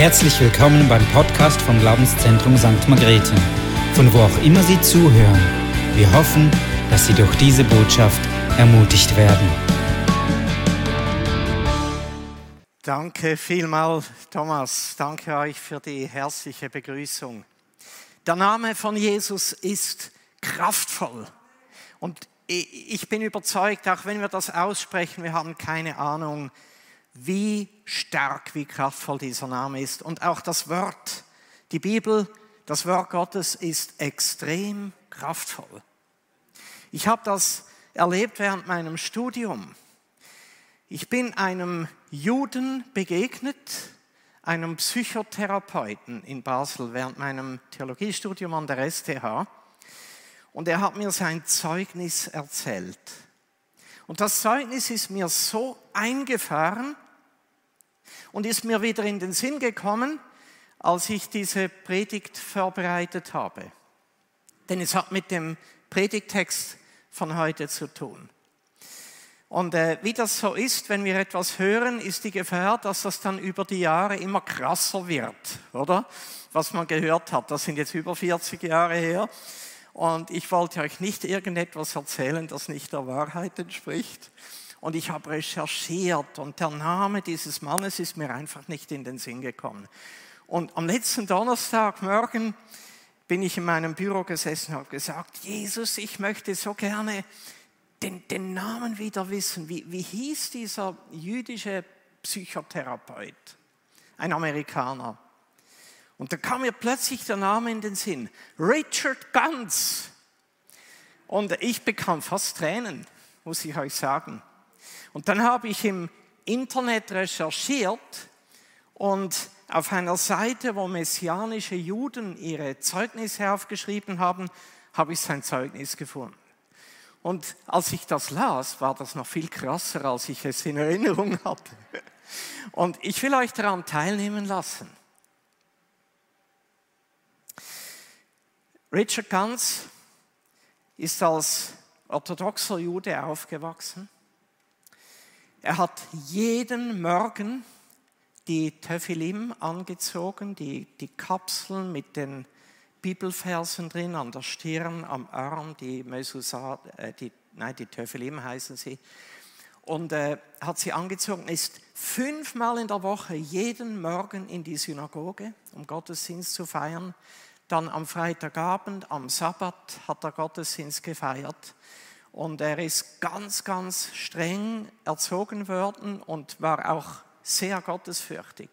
Herzlich willkommen beim Podcast vom Glaubenszentrum St. Margrethe, von wo auch immer Sie zuhören. Wir hoffen, dass Sie durch diese Botschaft ermutigt werden. Danke vielmal, Thomas. Danke euch für die herzliche Begrüßung. Der Name von Jesus ist kraftvoll. Und ich bin überzeugt, auch wenn wir das aussprechen, wir haben keine Ahnung, wie stark, wie kraftvoll dieser Name ist. Und auch das Wort, die Bibel, das Wort Gottes ist extrem kraftvoll. Ich habe das erlebt während meinem Studium. Ich bin einem Juden begegnet, einem Psychotherapeuten in Basel während meinem Theologiestudium an der STH. Und er hat mir sein Zeugnis erzählt. Und das Zeugnis ist mir so eingefahren und ist mir wieder in den Sinn gekommen, als ich diese Predigt vorbereitet habe. Denn es hat mit dem Predigtext von heute zu tun. Und äh, wie das so ist, wenn wir etwas hören, ist die Gefahr, dass das dann über die Jahre immer krasser wird, oder? Was man gehört hat. Das sind jetzt über 40 Jahre her. Und ich wollte euch nicht irgendetwas erzählen, das nicht der Wahrheit entspricht. Und ich habe recherchiert und der Name dieses Mannes ist mir einfach nicht in den Sinn gekommen. Und am letzten Donnerstagmorgen bin ich in meinem Büro gesessen und habe gesagt, Jesus, ich möchte so gerne den, den Namen wieder wissen. Wie, wie hieß dieser jüdische Psychotherapeut? Ein Amerikaner. Und da kam mir plötzlich der Name in den Sinn, Richard Ganz. Und ich bekam fast Tränen, muss ich euch sagen. Und dann habe ich im Internet recherchiert und auf einer Seite, wo messianische Juden ihre Zeugnisse aufgeschrieben haben, habe ich sein Zeugnis gefunden. Und als ich das las, war das noch viel krasser, als ich es in Erinnerung hatte. Und ich will euch daran teilnehmen lassen. Richard Ganz ist als orthodoxer Jude aufgewachsen. Er hat jeden Morgen die Tephilim angezogen, die, die Kapseln mit den Bibelversen drin an der Stirn, am Arm, die Mesusat, äh, die, nein, die Tephilim heißen sie. Und äh, hat sie angezogen, ist fünfmal in der Woche jeden Morgen in die Synagoge, um Gottesdienst zu feiern. Dann am Freitagabend, am Sabbat hat er Gottesdienst gefeiert. Und er ist ganz, ganz streng erzogen worden und war auch sehr gottesfürchtig.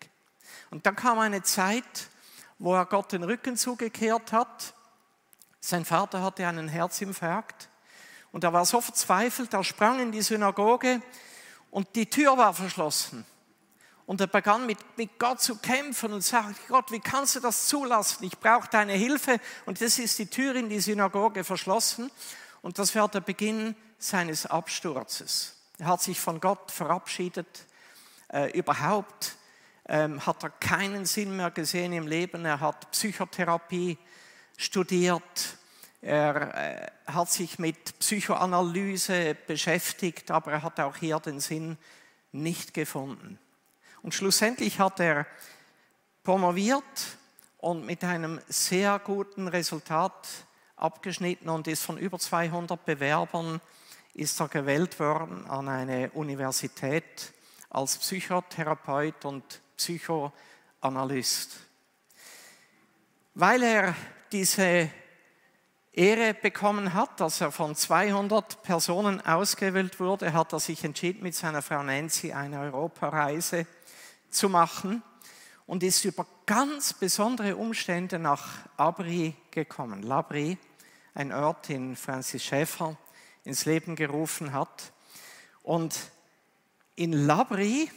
Und dann kam eine Zeit, wo er Gott den Rücken zugekehrt hat. Sein Vater hatte einen Herzinfarkt und er war so verzweifelt, er sprang in die Synagoge und die Tür war verschlossen. Und er begann mit, mit Gott zu kämpfen und sagte, Gott, wie kannst du das zulassen? Ich brauche deine Hilfe. Und das ist die Tür in die Synagoge verschlossen. Und das war der Beginn seines Absturzes. Er hat sich von Gott verabschiedet. Äh, überhaupt ähm, hat er keinen Sinn mehr gesehen im Leben. Er hat Psychotherapie studiert. Er äh, hat sich mit Psychoanalyse beschäftigt, aber er hat auch hier den Sinn nicht gefunden. Und schlussendlich hat er promoviert und mit einem sehr guten Resultat abgeschnitten und ist von über 200 Bewerbern ist er gewählt worden an eine Universität als Psychotherapeut und Psychoanalyst. Weil er diese Ehre bekommen hat, dass er von 200 Personen ausgewählt wurde, hat er sich entschieden, mit seiner Frau Nancy eine Europareise zu machen und ist über ganz besondere Umstände nach Abri gekommen. Labri, ein Ort, den Francis Schäfer ins Leben gerufen hat. Und in Labri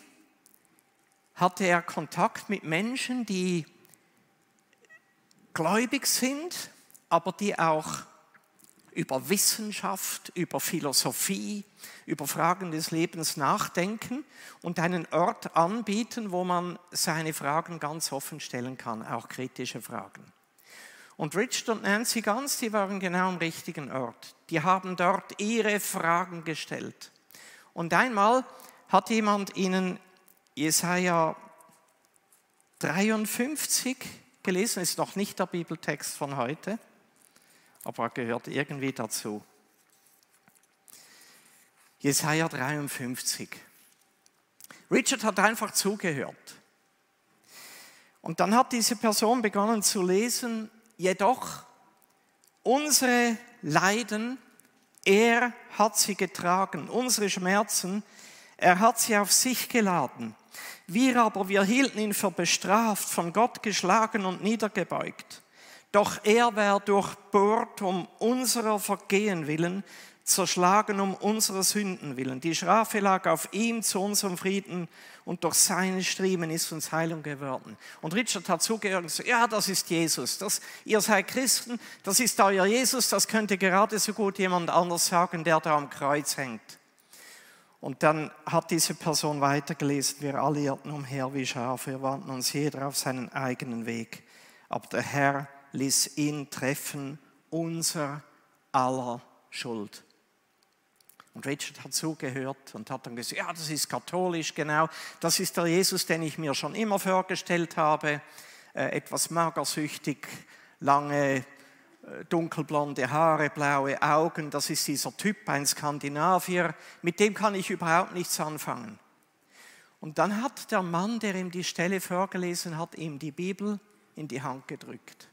hatte er Kontakt mit Menschen, die gläubig sind, aber die auch über Wissenschaft, über Philosophie, über Fragen des Lebens nachdenken und einen Ort anbieten, wo man seine Fragen ganz offen stellen kann, auch kritische Fragen. Und Richard und Nancy Ganz, die waren genau am richtigen Ort. Die haben dort ihre Fragen gestellt. Und einmal hat jemand ihnen Jesaja 53 gelesen, ist noch nicht der Bibeltext von heute, aber er gehört irgendwie dazu. Jesaja 53. Richard hat einfach zugehört. Und dann hat diese Person begonnen zu lesen, jedoch unsere Leiden, er hat sie getragen, unsere Schmerzen, er hat sie auf sich geladen. Wir aber, wir hielten ihn für bestraft, von Gott geschlagen und niedergebeugt. Doch er war durchbohrt um unserer Vergehen willen, zerschlagen um unserer Sünden willen. Die Strafe lag auf ihm zu unserem Frieden und durch seine Striemen ist uns Heilung geworden. Und Richard hat zugehört und gesagt, ja, das ist Jesus. Das, ihr seid Christen, das ist euer Jesus, das könnte gerade so gut jemand anders sagen, der da am Kreuz hängt. Und dann hat diese Person weitergelesen, wir alle irrten umher wie Schafe, wir wandten uns jeder auf seinen eigenen Weg. Aber der Herr ließ ihn treffen, unser aller Schuld. Und Richard hat zugehört und hat dann gesagt, ja, das ist katholisch, genau. Das ist der Jesus, den ich mir schon immer vorgestellt habe. Äh, etwas magersüchtig, lange, äh, dunkelblonde Haare, blaue Augen. Das ist dieser Typ, ein Skandinavier. Mit dem kann ich überhaupt nichts anfangen. Und dann hat der Mann, der ihm die Stelle vorgelesen hat, ihm die Bibel in die Hand gedrückt.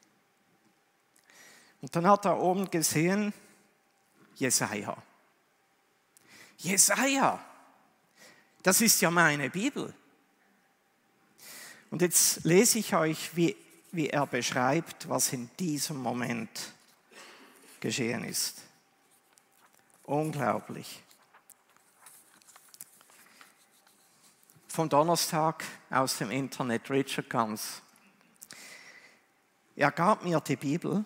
Und dann hat er oben gesehen, Jesaja. Jesaja. Das ist ja meine Bibel. Und jetzt lese ich euch, wie, wie er beschreibt, was in diesem Moment geschehen ist. Unglaublich. Vom Donnerstag aus dem Internet, Richard Gans. Er gab mir die Bibel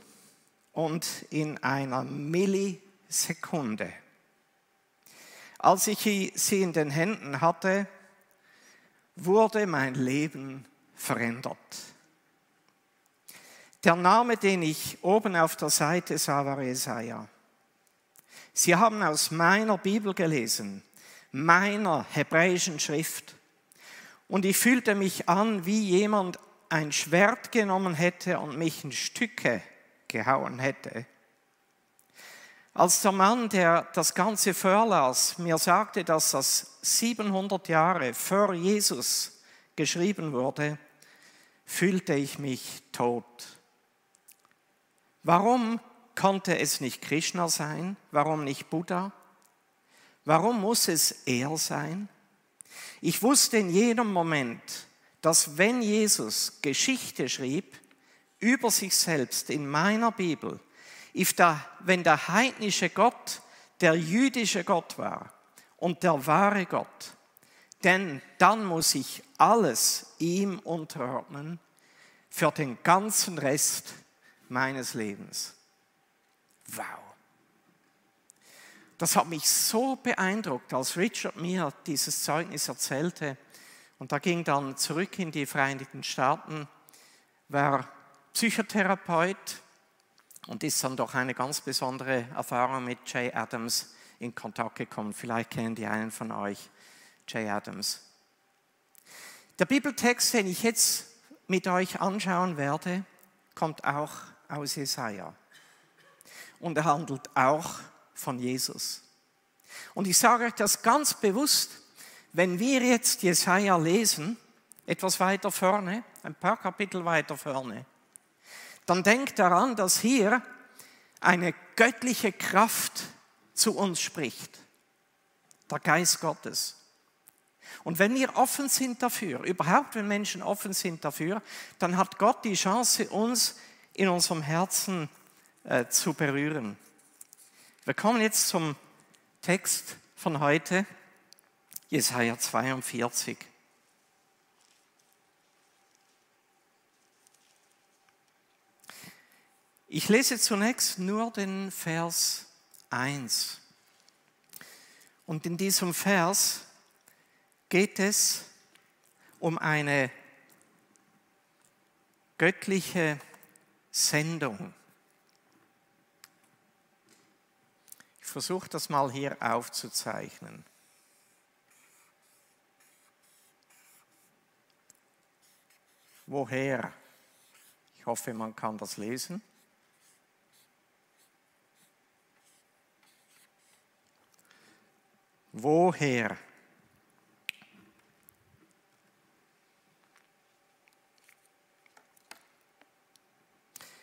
und in einer Millisekunde als ich sie in den Händen hatte, wurde mein Leben verändert. Der Name, den ich oben auf der Seite sah, war Jesaja. Sie haben aus meiner Bibel gelesen, meiner hebräischen Schrift. Und ich fühlte mich an, wie jemand ein Schwert genommen hätte und mich in Stücke gehauen hätte. Als der Mann, der das Ganze vorlas, mir sagte, dass das 700 Jahre vor Jesus geschrieben wurde, fühlte ich mich tot. Warum konnte es nicht Krishna sein? Warum nicht Buddha? Warum muss es er sein? Ich wusste in jedem Moment, dass wenn Jesus Geschichte schrieb über sich selbst in meiner Bibel, wenn der heidnische Gott der jüdische Gott war und der wahre Gott, denn dann muss ich alles ihm unterordnen für den ganzen Rest meines Lebens. Wow. Das hat mich so beeindruckt, als Richard mir dieses Zeugnis erzählte. Und da ging dann zurück in die Vereinigten Staaten, war Psychotherapeut, und ist dann durch eine ganz besondere Erfahrung mit Jay Adams in Kontakt gekommen. Vielleicht kennen die einen von euch Jay Adams. Der Bibeltext, den ich jetzt mit euch anschauen werde, kommt auch aus Jesaja. Und er handelt auch von Jesus. Und ich sage euch das ganz bewusst, wenn wir jetzt Jesaja lesen, etwas weiter vorne, ein paar Kapitel weiter vorne, dann denkt daran, dass hier eine göttliche Kraft zu uns spricht. Der Geist Gottes. Und wenn wir offen sind dafür, überhaupt wenn Menschen offen sind dafür, dann hat Gott die Chance, uns in unserem Herzen äh, zu berühren. Wir kommen jetzt zum Text von heute, Jesaja 42. Ich lese zunächst nur den Vers 1. Und in diesem Vers geht es um eine göttliche Sendung. Ich versuche das mal hier aufzuzeichnen. woher? Ich hoffe, man kann das lesen. Woher?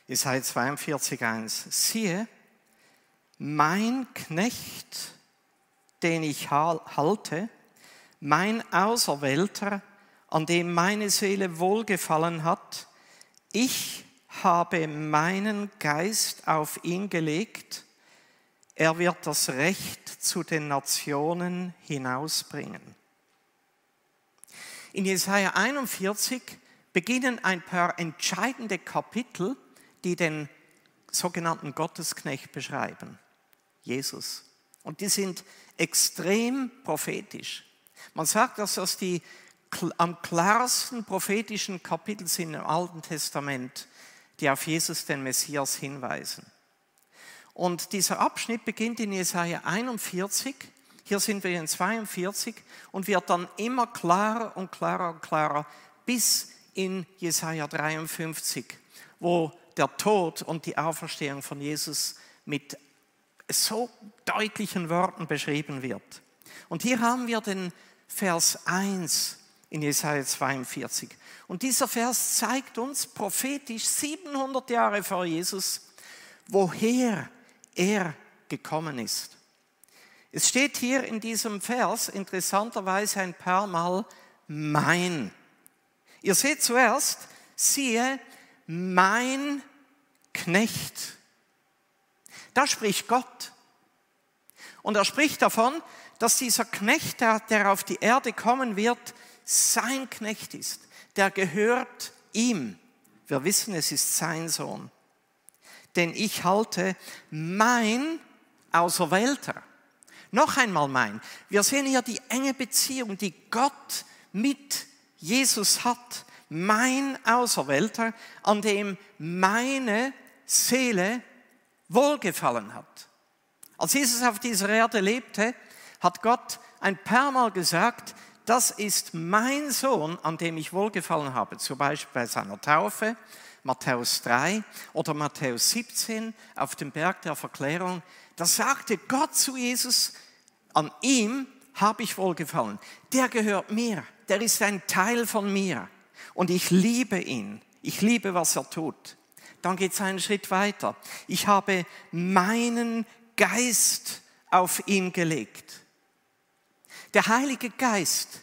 Jesaja 42,1. Siehe, mein Knecht, den ich halte, mein Auserwählter, an dem meine Seele wohlgefallen hat, ich habe meinen Geist auf ihn gelegt, er wird das Recht zu den Nationen hinausbringen. In Jesaja 41 beginnen ein paar entscheidende Kapitel, die den sogenannten Gottesknecht beschreiben, Jesus. Und die sind extrem prophetisch. Man sagt, dass das die am klarsten prophetischen Kapitel sind im Alten Testament, die auf Jesus, den Messias, hinweisen. Und dieser Abschnitt beginnt in Jesaja 41, hier sind wir in 42 und wird dann immer klarer und klarer und klarer bis in Jesaja 53, wo der Tod und die Auferstehung von Jesus mit so deutlichen Worten beschrieben wird. Und hier haben wir den Vers 1 in Jesaja 42. Und dieser Vers zeigt uns prophetisch 700 Jahre vor Jesus, woher er gekommen ist. Es steht hier in diesem Vers interessanterweise ein paar Mal mein. Ihr seht zuerst, siehe, mein Knecht. Da spricht Gott. Und er spricht davon, dass dieser Knecht, der auf die Erde kommen wird, sein Knecht ist. Der gehört ihm. Wir wissen, es ist sein Sohn. Denn ich halte mein Auserwählter. Noch einmal mein. Wir sehen hier die enge Beziehung, die Gott mit Jesus hat. Mein Auserwählter, an dem meine Seele wohlgefallen hat. Als Jesus auf dieser Erde lebte, hat Gott ein paar Mal gesagt, das ist mein Sohn, an dem ich wohlgefallen habe. Zum Beispiel bei seiner Taufe, Matthäus 3 oder Matthäus 17 auf dem Berg der Verklärung. Da sagte Gott zu Jesus, an ihm habe ich wohlgefallen. Der gehört mir, der ist ein Teil von mir und ich liebe ihn. Ich liebe, was er tut. Dann geht es einen Schritt weiter. Ich habe meinen Geist auf ihn gelegt. Der Heilige Geist,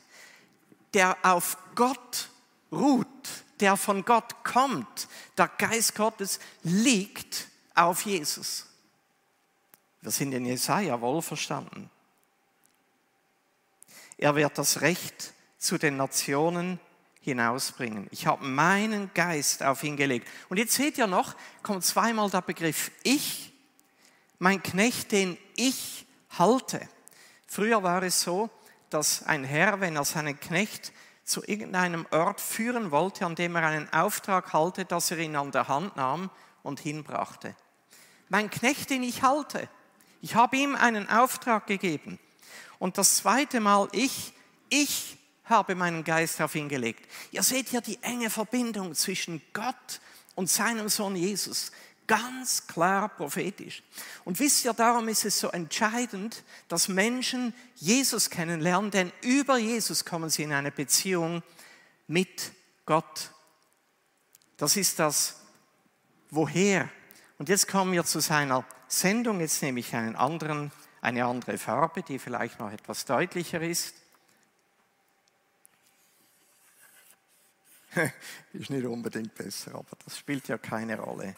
der auf Gott ruht, der von Gott kommt, der Geist Gottes liegt auf Jesus. Wir sind in Jesaja wohlverstanden. Er wird das Recht zu den Nationen hinausbringen. Ich habe meinen Geist auf ihn gelegt. Und jetzt seht ihr noch, kommt zweimal der Begriff ich, mein Knecht, den ich halte. Früher war es so, dass ein Herr, wenn er seinen Knecht zu irgendeinem Ort führen wollte, an dem er einen Auftrag halte, dass er ihn an der Hand nahm und hinbrachte. Mein Knecht, den ich halte, ich habe ihm einen Auftrag gegeben. Und das zweite Mal ich, ich habe meinen Geist auf ihn gelegt. Ihr seht hier die enge Verbindung zwischen Gott und seinem Sohn Jesus. Ganz klar prophetisch. Und wisst ihr, darum ist es so entscheidend, dass Menschen Jesus kennenlernen, denn über Jesus kommen sie in eine Beziehung mit Gott. Das ist das Woher. Und jetzt kommen wir zu seiner Sendung. Jetzt nehme ich einen anderen, eine andere Farbe, die vielleicht noch etwas deutlicher ist. ist nicht unbedingt besser, aber das spielt ja keine Rolle.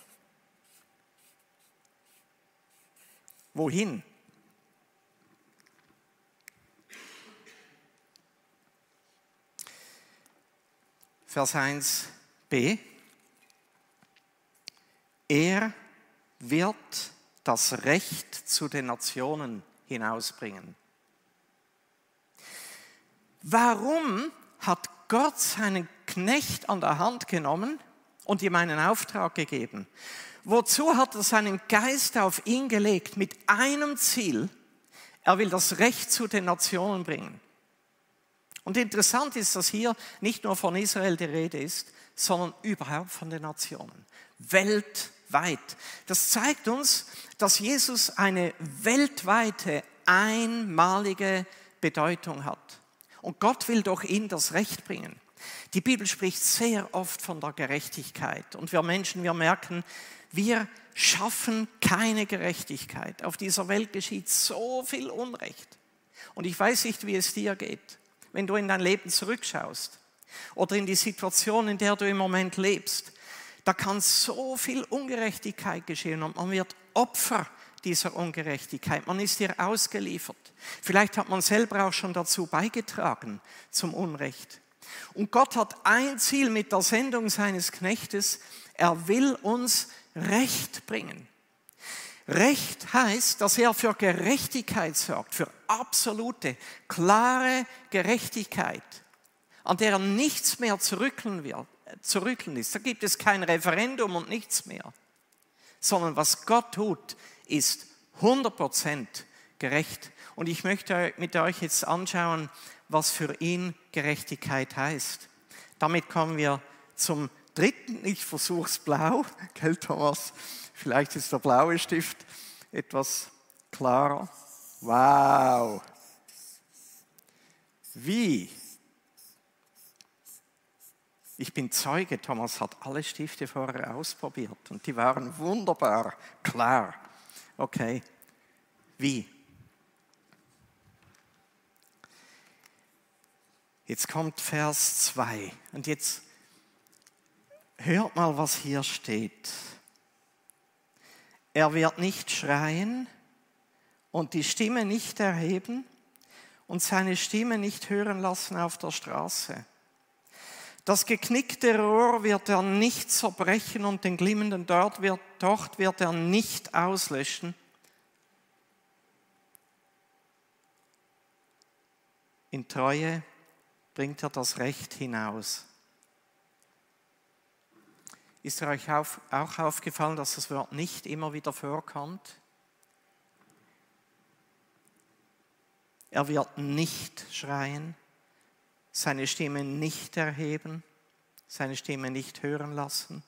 Wohin? Vers 1b. Er wird das Recht zu den Nationen hinausbringen. Warum hat Gott seinen Knecht an der Hand genommen und ihm einen Auftrag gegeben? Wozu hat er seinen Geist auf ihn gelegt? Mit einem Ziel. Er will das Recht zu den Nationen bringen. Und interessant ist, dass hier nicht nur von Israel die Rede ist, sondern überhaupt von den Nationen. Weltweit. Das zeigt uns, dass Jesus eine weltweite, einmalige Bedeutung hat. Und Gott will doch ihn das Recht bringen. Die Bibel spricht sehr oft von der Gerechtigkeit. Und wir Menschen, wir merken, wir schaffen keine Gerechtigkeit. Auf dieser Welt geschieht so viel Unrecht. Und ich weiß nicht, wie es dir geht, wenn du in dein Leben zurückschaust oder in die Situation, in der du im Moment lebst. Da kann so viel Ungerechtigkeit geschehen und man wird Opfer dieser Ungerechtigkeit. Man ist ihr ausgeliefert. Vielleicht hat man selber auch schon dazu beigetragen zum Unrecht. Und Gott hat ein Ziel mit der Sendung seines Knechtes. Er will uns Recht bringen. Recht heißt, dass er für Gerechtigkeit sorgt, für absolute, klare Gerechtigkeit, an der nichts mehr zurückeln, wird, zurückeln ist. Da gibt es kein Referendum und nichts mehr, sondern was Gott tut, ist 100% gerecht. Und ich möchte mit euch jetzt anschauen, was für ihn Gerechtigkeit heißt. Damit kommen wir zum dritten. Ich versuche es blau. Gell, Thomas? Vielleicht ist der blaue Stift etwas klarer. Wow. Wie? Ich bin Zeuge, Thomas hat alle Stifte vorher ausprobiert und die waren wunderbar klar. Okay, wie? Jetzt kommt Vers 2 und jetzt hört mal, was hier steht. Er wird nicht schreien und die Stimme nicht erheben und seine Stimme nicht hören lassen auf der Straße. Das geknickte Rohr wird er nicht zerbrechen und den glimmenden Dort wird, Docht wird er nicht auslöschen. In Treue bringt er das Recht hinaus. Ist euch auch aufgefallen, dass das Wort nicht immer wieder vorkommt? Er wird nicht schreien, seine Stimme nicht erheben, seine Stimme nicht hören lassen,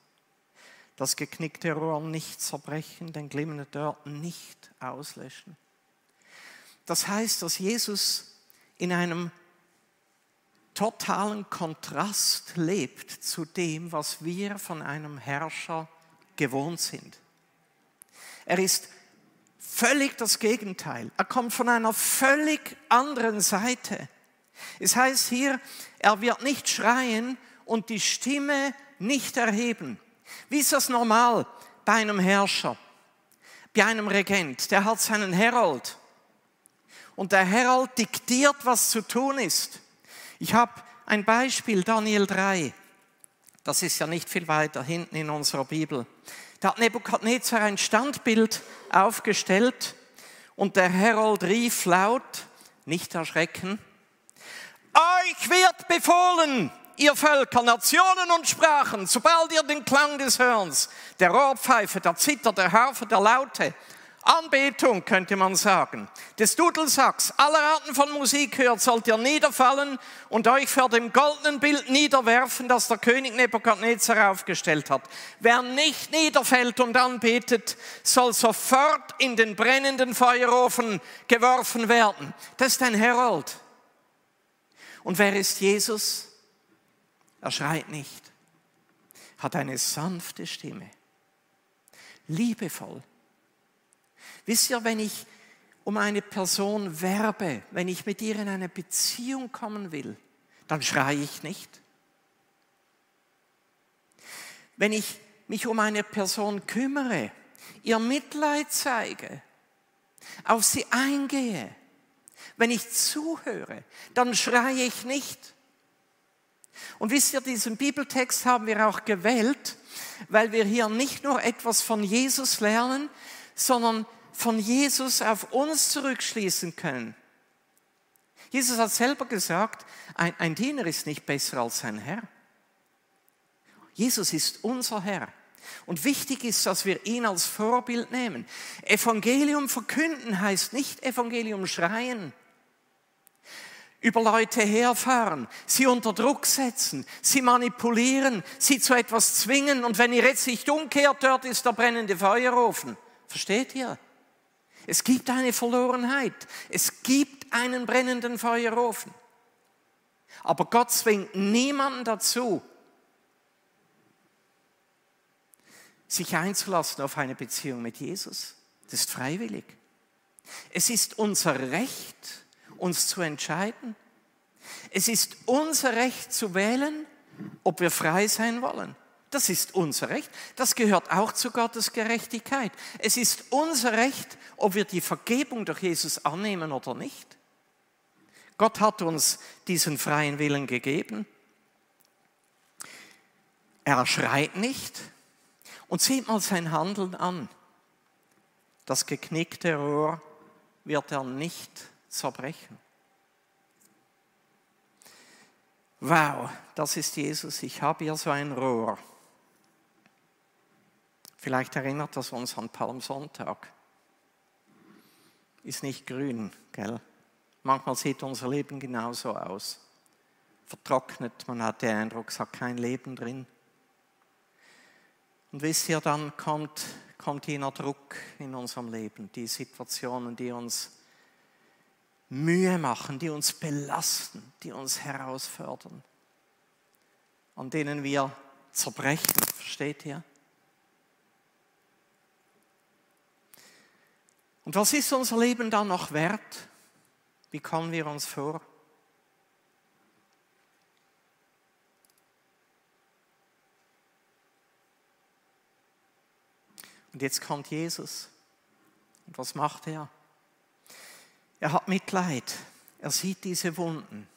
das geknickte Rohr nicht zerbrechen, den glimmenden Dort nicht auslöschen. Das heißt, dass Jesus in einem totalen Kontrast lebt zu dem, was wir von einem Herrscher gewohnt sind. Er ist völlig das Gegenteil. Er kommt von einer völlig anderen Seite. Es heißt hier, er wird nicht schreien und die Stimme nicht erheben. Wie ist das normal bei einem Herrscher, bei einem Regent? Der hat seinen Herold. Und der Herold diktiert, was zu tun ist. Ich habe ein Beispiel, Daniel 3. Das ist ja nicht viel weiter hinten in unserer Bibel. Da hat Nebukadnezar ein Standbild aufgestellt und der Herold rief laut, nicht erschrecken, euch wird befohlen, ihr Völker, Nationen und Sprachen, sobald ihr den Klang des Hörns, der Rohrpfeife, der Zither, der Harfe, der Laute, Anbetung, könnte man sagen, des Dudelsacks, aller Arten von Musik hört, sollt ihr niederfallen und euch vor dem goldenen Bild niederwerfen, das der König Nebukadnezar aufgestellt hat. Wer nicht niederfällt und anbetet, soll sofort in den brennenden Feuerofen geworfen werden. Das ist ein Herold. Und wer ist Jesus? Er schreit nicht, hat eine sanfte Stimme, liebevoll Wisst ihr, wenn ich um eine Person werbe, wenn ich mit ihr in eine Beziehung kommen will, dann schreie ich nicht. Wenn ich mich um eine Person kümmere, ihr Mitleid zeige, auf sie eingehe, wenn ich zuhöre, dann schreie ich nicht. Und wisst ihr, diesen Bibeltext haben wir auch gewählt, weil wir hier nicht nur etwas von Jesus lernen, sondern von Jesus auf uns zurückschließen können. Jesus hat selber gesagt, ein, ein Diener ist nicht besser als sein Herr. Jesus ist unser Herr. Und wichtig ist, dass wir ihn als Vorbild nehmen. Evangelium verkünden heißt nicht Evangelium schreien. über Leute herfahren, sie unter Druck setzen, sie manipulieren, sie zu etwas zwingen und wenn ihr jetzt nicht umkehrt, dort ist der brennende Feuerofen. Versteht ihr? Es gibt eine Verlorenheit. Es gibt einen brennenden Feuerofen. Aber Gott zwingt niemanden dazu, sich einzulassen auf eine Beziehung mit Jesus. Das ist freiwillig. Es ist unser Recht, uns zu entscheiden. Es ist unser Recht zu wählen, ob wir frei sein wollen. Das ist unser Recht. Das gehört auch zu Gottes Gerechtigkeit. Es ist unser Recht, ob wir die Vergebung durch Jesus annehmen oder nicht. Gott hat uns diesen freien Willen gegeben. Er schreit nicht und sieht mal sein Handeln an. Das geknickte Rohr wird er nicht zerbrechen. Wow, das ist Jesus. Ich habe hier so ein Rohr. Vielleicht erinnert das uns an Palmsonntag. Ist nicht grün, gell? Manchmal sieht unser Leben genauso aus. Vertrocknet, man hat den Eindruck, es hat kein Leben drin. Und wisst ihr, dann kommt, kommt jener Druck in unserem Leben, die Situationen, die uns Mühe machen, die uns belasten, die uns herausfordern, an denen wir zerbrechen, versteht ihr? Und was ist unser Leben dann noch wert? Wie kommen wir uns vor? Und jetzt kommt Jesus. Und was macht er? Er hat Mitleid. Er sieht diese Wunden.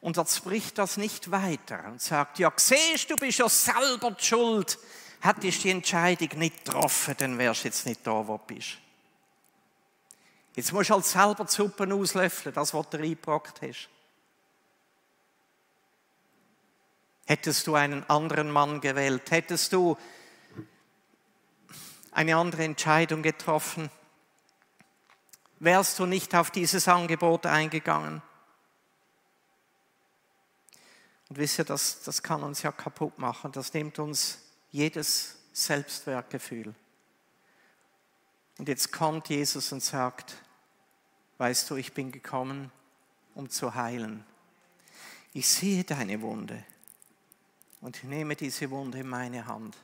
Und er spricht das nicht weiter und sagt, ja, siehst du, bist ja selber schuld. Hättest die Entscheidung nicht getroffen, dann wärst du jetzt nicht da, wo du bist. Jetzt musst du halt selber die Suppe auslöffeln, das, was du reingebracht hast. Hättest du einen anderen Mann gewählt, hättest du eine andere Entscheidung getroffen, wärst du nicht auf dieses Angebot eingegangen. Und wisst ihr, das, das kann uns ja kaputt machen, das nimmt uns jedes Selbstwertgefühl. Und jetzt kommt Jesus und sagt, weißt du, ich bin gekommen, um zu heilen. Ich sehe deine Wunde und ich nehme diese Wunde in meine Hand.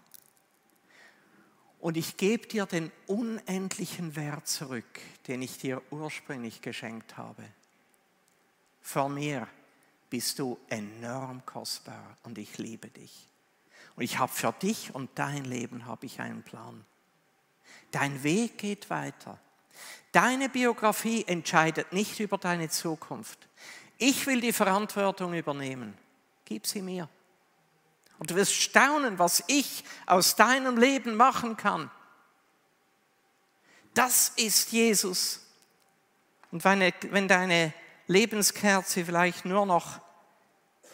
Und ich gebe dir den unendlichen Wert zurück, den ich dir ursprünglich geschenkt habe. Vor mir bist du enorm kostbar und ich liebe dich. Und ich habe für dich und dein Leben habe ich einen Plan. Dein Weg geht weiter. Deine Biografie entscheidet nicht über deine Zukunft. Ich will die Verantwortung übernehmen. Gib sie mir. Und du wirst staunen, was ich aus deinem Leben machen kann. Das ist Jesus. Und wenn, deine Lebenskerze vielleicht nur noch,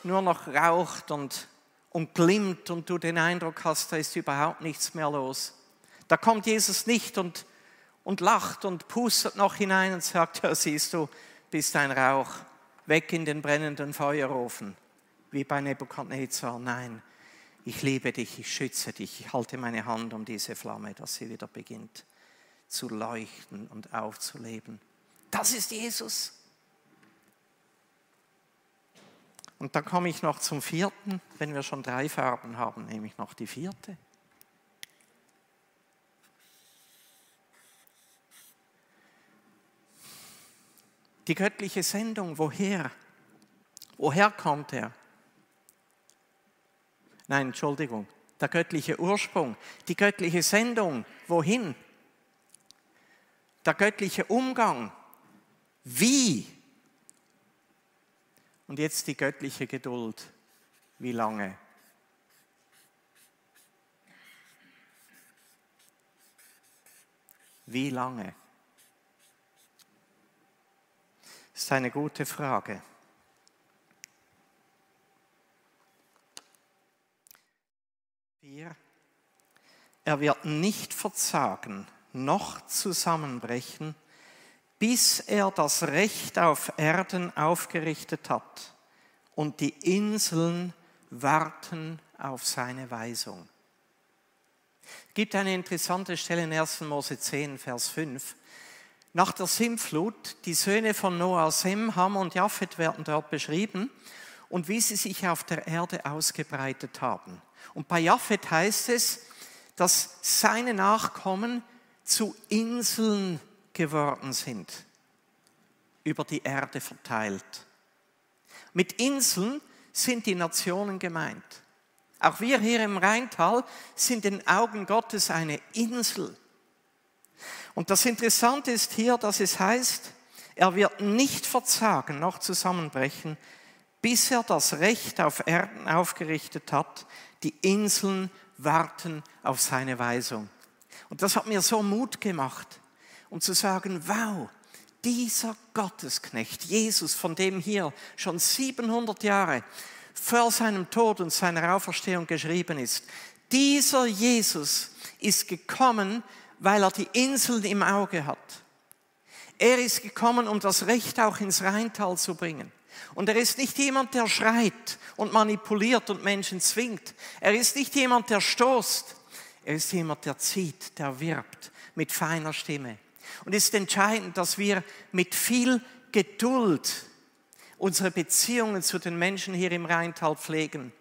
nur noch raucht und, und glimmt und du den Eindruck hast, da ist überhaupt nichts mehr los, da kommt Jesus nicht und, und lacht und pustet noch hinein und sagt, ja siehst du, bist ein Rauch, weg in den brennenden Feuerofen, wie bei Nebuchadnezzar. Nein, ich liebe dich, ich schütze dich, ich halte meine Hand um diese Flamme, dass sie wieder beginnt zu leuchten und aufzuleben. Das ist Jesus. Und dann komme ich noch zum vierten, wenn wir schon drei Farben haben, nehme ich noch die vierte. Die göttliche Sendung, woher? Woher kommt er? Nein, Entschuldigung, der göttliche Ursprung, die göttliche Sendung, wohin? Der göttliche Umgang, wie? Und jetzt die göttliche Geduld, wie lange? Wie lange? Das ist eine gute Frage. Er wird nicht verzagen noch zusammenbrechen, bis er das Recht auf Erden aufgerichtet hat und die Inseln warten auf seine Weisung. Es gibt eine interessante Stelle in 1. Mose 10, Vers 5. Nach der Sintflut, die Söhne von Noah, Sem, Ham und Japhet werden dort beschrieben und wie sie sich auf der Erde ausgebreitet haben. Und bei Japhet heißt es, dass seine Nachkommen zu Inseln geworden sind, über die Erde verteilt. Mit Inseln sind die Nationen gemeint. Auch wir hier im Rheintal sind in Augen Gottes eine Insel. Und das Interessante ist hier, dass es heißt, er wird nicht verzagen noch zusammenbrechen, bis er das Recht auf Erden aufgerichtet hat. Die Inseln warten auf seine Weisung. Und das hat mir so Mut gemacht, um zu sagen, wow, dieser Gottesknecht, Jesus, von dem hier schon 700 Jahre vor seinem Tod und seiner Auferstehung geschrieben ist. Dieser Jesus ist gekommen, weil er die Inseln im Auge hat. Er ist gekommen, um das Recht auch ins Rheintal zu bringen. Und er ist nicht jemand, der schreit und manipuliert und Menschen zwingt. Er ist nicht jemand, der stoßt. Er ist jemand, der zieht, der wirbt mit feiner Stimme. Und es ist entscheidend, dass wir mit viel Geduld unsere Beziehungen zu den Menschen hier im Rheintal pflegen,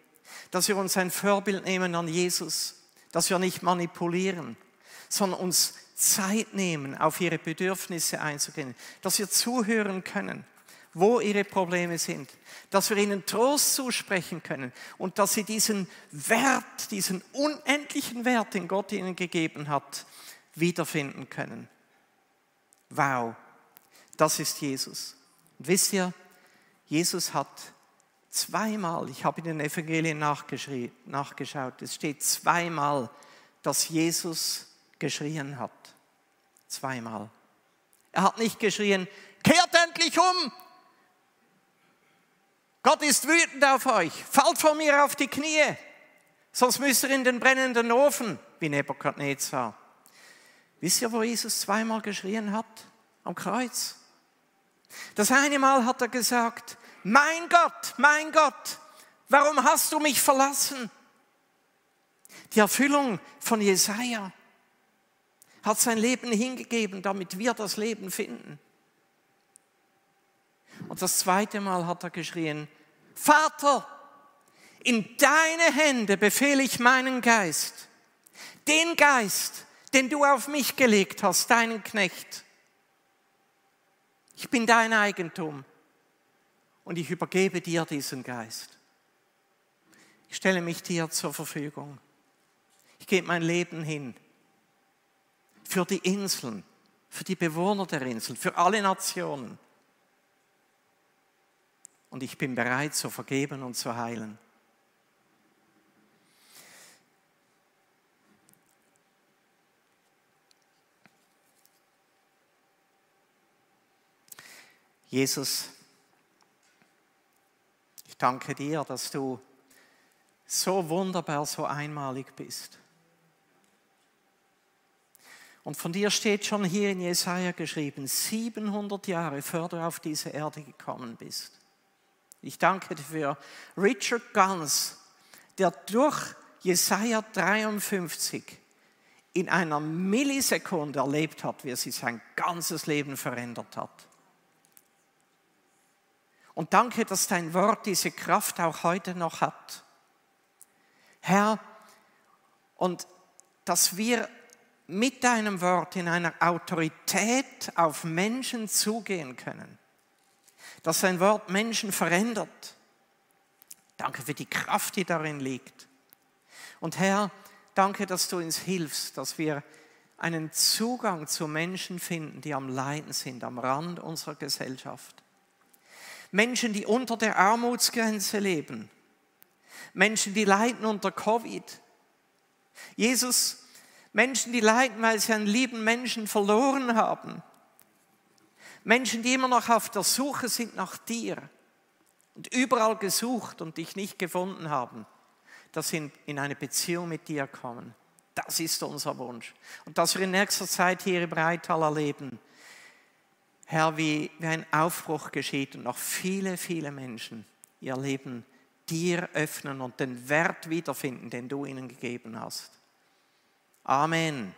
dass wir uns ein Vorbild nehmen an Jesus, dass wir nicht manipulieren, sondern uns Zeit nehmen, auf ihre Bedürfnisse einzugehen, dass wir zuhören können, wo ihre Probleme sind, dass wir ihnen Trost zusprechen können. Und dass sie diesen Wert, diesen unendlichen Wert, den Gott ihnen gegeben hat, wiederfinden können. Wow, das ist Jesus. Und wisst ihr, Jesus hat zweimal, ich habe in den Evangelien nachgeschaut, es steht zweimal, dass Jesus geschrien hat. Zweimal. Er hat nicht geschrien, kehrt endlich um! Gott ist wütend auf euch, fallt vor mir auf die Knie, sonst müsst ihr in den brennenden Ofen, wie Nebuchadnezzar. Wisst ihr, wo Jesus zweimal geschrien hat? Am Kreuz. Das eine Mal hat er gesagt, mein Gott, mein Gott, warum hast du mich verlassen? Die Erfüllung von Jesaja hat sein Leben hingegeben, damit wir das Leben finden. Und das zweite Mal hat er geschrien, Vater, in deine Hände befehle ich meinen Geist, den Geist, den du auf mich gelegt hast, deinen Knecht. Ich bin dein Eigentum und ich übergebe dir diesen Geist. Ich stelle mich dir zur Verfügung. Ich gebe mein Leben hin für die Inseln, für die Bewohner der Inseln, für alle Nationen. Und ich bin bereit zu vergeben und zu heilen. Jesus, ich danke dir, dass du so wunderbar, so einmalig bist. Und von dir steht schon hier in Jesaja geschrieben, 700 Jahre bevor du auf diese Erde gekommen bist. Ich danke dir für Richard Gans, der durch Jesaja 53 in einer Millisekunde erlebt hat, wie er sich sein ganzes Leben verändert hat. Und danke, dass dein Wort diese Kraft auch heute noch hat. Herr, und dass wir mit deinem Wort in einer Autorität auf Menschen zugehen können. Dass dein Wort Menschen verändert. Danke für die Kraft, die darin liegt. Und Herr, danke, dass du uns hilfst, dass wir einen Zugang zu Menschen finden, die am Leiden sind, am Rand unserer Gesellschaft. Menschen, die unter der Armutsgrenze leben. Menschen, die leiden unter Covid. Jesus, Menschen, die leiden, weil sie einen lieben Menschen verloren haben. Menschen, die immer noch auf der Suche sind nach dir und überall gesucht und dich nicht gefunden haben, dass sie in eine Beziehung mit dir kommen. Das ist unser Wunsch. Und dass wir in nächster Zeit hier im Rheintal erleben, Herr, wie, wie ein Aufbruch geschieht und noch viele, viele Menschen ihr Leben dir öffnen und den Wert wiederfinden, den du ihnen gegeben hast. Amen.